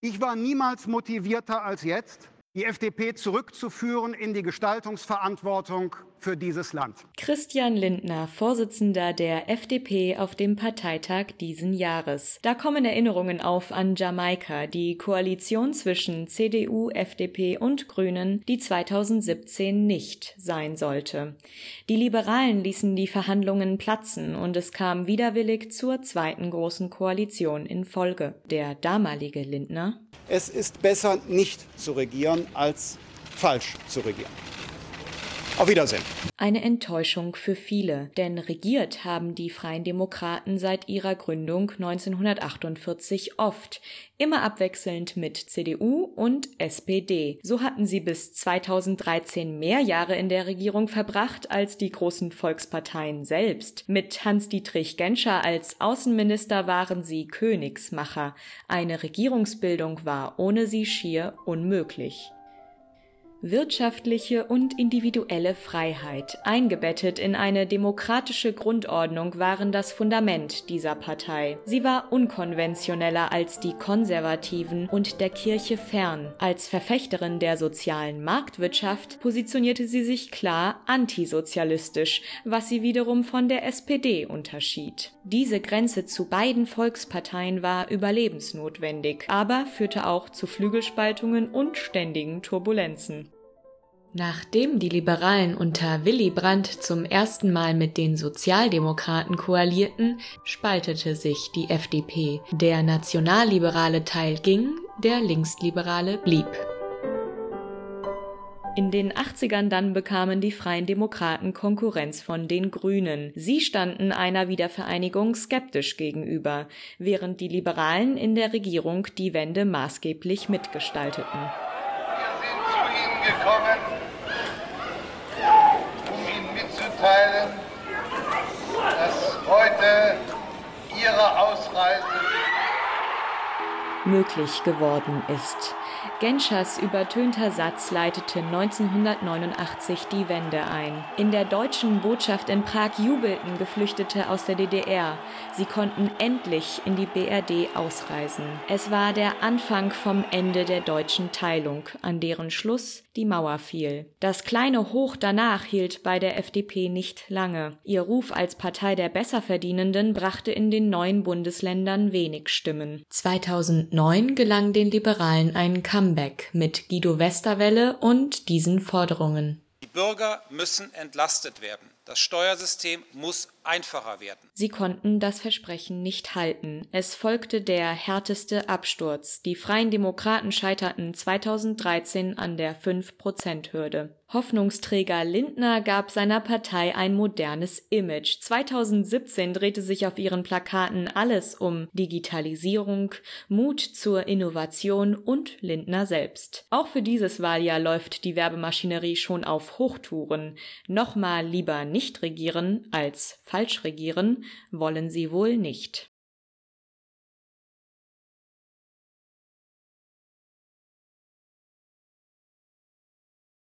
Ich war niemals motivierter als jetzt, die FDP zurückzuführen in die Gestaltungsverantwortung für dieses Land. Christian Lindner, Vorsitzender der FDP auf dem Parteitag diesen Jahres. Da kommen Erinnerungen auf an Jamaika, die Koalition zwischen CDU, FDP und Grünen, die 2017 nicht sein sollte. Die Liberalen ließen die Verhandlungen platzen und es kam widerwillig zur zweiten großen Koalition in Folge. Der damalige Lindner es ist besser, nicht zu regieren, als falsch zu regieren. Auf Wiedersehen. Eine Enttäuschung für viele, denn regiert haben die Freien Demokraten seit ihrer Gründung 1948 oft, immer abwechselnd mit CDU und SPD. So hatten sie bis 2013 mehr Jahre in der Regierung verbracht als die großen Volksparteien selbst. Mit Hans-Dietrich Genscher als Außenminister waren sie Königsmacher. Eine Regierungsbildung war ohne sie schier unmöglich. Wirtschaftliche und individuelle Freiheit, eingebettet in eine demokratische Grundordnung, waren das Fundament dieser Partei. Sie war unkonventioneller als die Konservativen und der Kirche fern. Als Verfechterin der sozialen Marktwirtschaft positionierte sie sich klar antisozialistisch, was sie wiederum von der SPD unterschied. Diese Grenze zu beiden Volksparteien war überlebensnotwendig, aber führte auch zu Flügelspaltungen und ständigen Turbulenzen. Nachdem die Liberalen unter Willy Brandt zum ersten Mal mit den Sozialdemokraten koalierten, spaltete sich die FDP. Der nationalliberale Teil ging, der linksliberale blieb. In den 80ern dann bekamen die Freien Demokraten Konkurrenz von den Grünen. Sie standen einer Wiedervereinigung skeptisch gegenüber, während die Liberalen in der Regierung die Wende maßgeblich mitgestalteten. Sind zu Ihnen gekommen, mitteilen, dass heute Ihre Ausreise möglich geworden ist. Genschers übertönter Satz leitete 1989 die Wende ein. In der deutschen Botschaft in Prag jubelten Geflüchtete aus der DDR. Sie konnten endlich in die BRD ausreisen. Es war der Anfang vom Ende der deutschen Teilung, an deren Schluss die Mauer fiel. Das kleine Hoch danach hielt bei der FDP nicht lange. Ihr Ruf als Partei der Besserverdienenden brachte in den neuen Bundesländern wenig Stimmen. 2009 gelang den Liberalen ein Comeback Comeback mit Guido Westerwelle und diesen Forderungen. Die Bürger müssen entlastet werden. Das Steuersystem muss einfacher werden. Sie konnten das Versprechen nicht halten. Es folgte der härteste Absturz. Die Freien Demokraten scheiterten 2013 an der 5-Prozent-Hürde. Hoffnungsträger Lindner gab seiner Partei ein modernes Image. 2017 drehte sich auf ihren Plakaten alles um Digitalisierung, Mut zur Innovation und Lindner selbst. Auch für dieses Wahljahr läuft die Werbemaschinerie schon auf Hochtouren. Nochmal lieber nicht regieren als falsch regieren wollen sie wohl nicht.